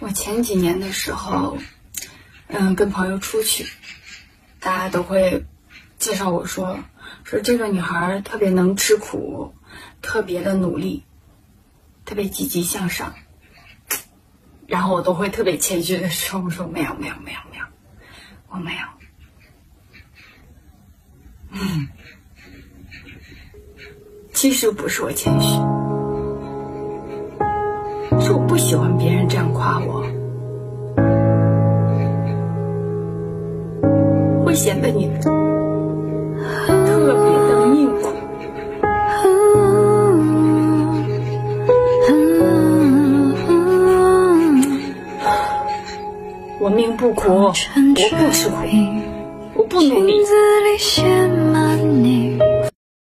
我前几年的时候，嗯，跟朋友出去，大家都会介绍我说，说这个女孩特别能吃苦，特别的努力，特别积极向上。然后我都会特别谦虚的说，我说没有没有没有没有，我没有。嗯，其实不是我谦虚。是我不喜欢别人这样夸我，会显得你特别的命苦。我命不苦，我不吃苦，我不努力。